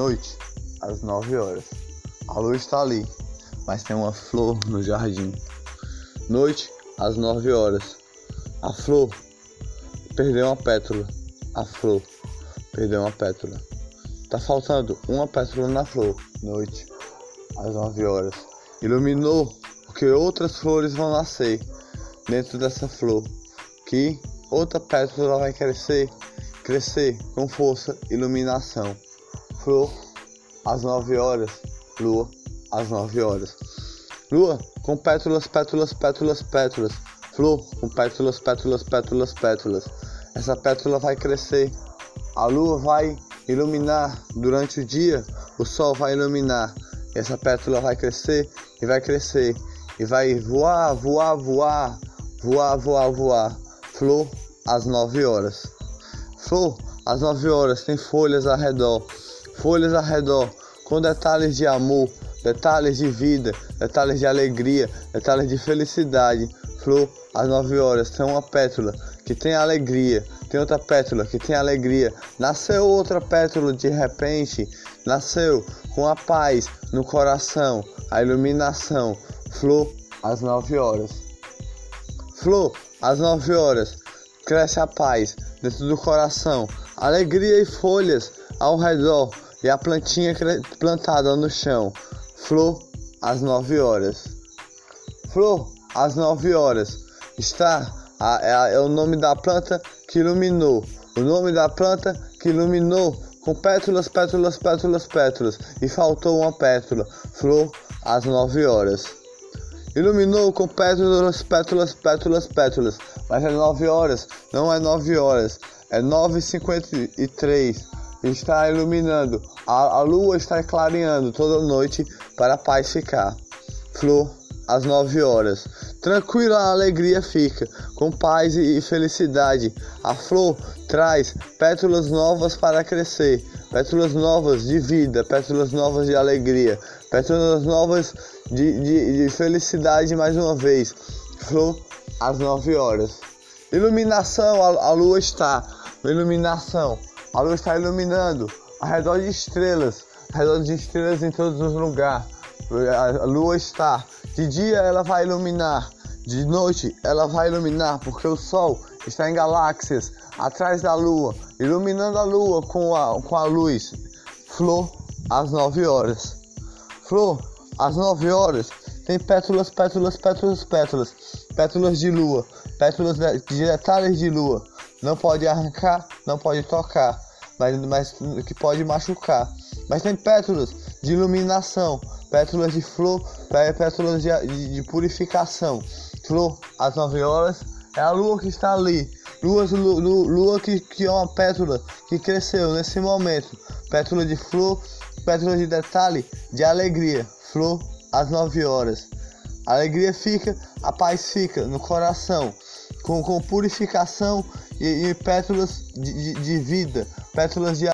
Noite, às 9 horas. A luz está ali, mas tem uma flor no jardim. Noite, às 9 horas. A flor perdeu uma pétala. A flor perdeu uma pétala. Tá faltando uma pétala na flor. Noite, às 9 horas. Iluminou, porque outras flores vão nascer dentro dessa flor. Que outra pétala vai crescer, crescer com força, iluminação. Flor, às 9 horas. Lua, às 9 horas. Lua, com pétalas, pétalas, pétalas, pétalas. Flor, com pétalas, pétalas, pétalas, pétalas. Essa pétala vai crescer. A lua vai iluminar durante o dia. O sol vai iluminar. Essa pétala vai crescer e vai crescer. E vai voar, voar, voar. Voar, voar, voar. Flor, às 9 horas. Flor, às 9 horas, tem folhas ao redor folhas ao redor, com detalhes de amor, detalhes de vida, detalhes de alegria, detalhes de felicidade. Flor, às 9 horas, tem uma pétala que tem alegria, tem outra pétala que tem alegria. Nasceu outra pétala de repente, nasceu com a paz no coração, a iluminação. Flor, às 9 horas. Flor, às 9 horas, cresce a paz dentro do coração, alegria e folhas ao redor e a plantinha plantada no chão. Flor às 9 horas. Flor às 9 horas. Está a, é, é o nome da planta que iluminou. O nome da planta que iluminou com pétalas, pétalas, pétalas, pétalas. E faltou uma pétala. Flor às 9 horas. Iluminou com pétalas, pétalas, pétalas, pétalas. Mas é 9 horas, não é 9 horas, é 9h53 está iluminando, a, a lua está clareando toda noite para a paz ficar. Flor, às nove horas. Tranquila a alegria fica, com paz e felicidade. A flor traz pétalas novas para crescer, pétalas novas de vida, pétalas novas de alegria, pétalas novas de, de, de felicidade mais uma vez. Flor, às nove horas. Iluminação, a, a lua está. Iluminação. A lua está iluminando ao redor de estrelas, ao redor de estrelas em todos os lugares. A lua está. De dia ela vai iluminar, de noite ela vai iluminar, porque o sol está em galáxias atrás da lua, iluminando a lua com a, com a luz. Flor às 9 horas. Flor às 9 horas tem pétalas, pétalas, pétalas, pétalas, pétalas de lua, pétalas de detalhes de lua. Não pode arrancar, não pode tocar, mas, mas que pode machucar. Mas tem pétalas de iluminação, pétalas de flor, pétalas de, de, de purificação. Flor, às 9 horas, é a lua que está ali. Lua, lua, lua que, que é uma pétala que cresceu nesse momento. Pétala de flor, pétala de detalhe, de alegria. Flor, às 9 horas. A alegria fica, a paz fica no coração, com, com purificação e, e pétalas de, de, de vida, pétalas de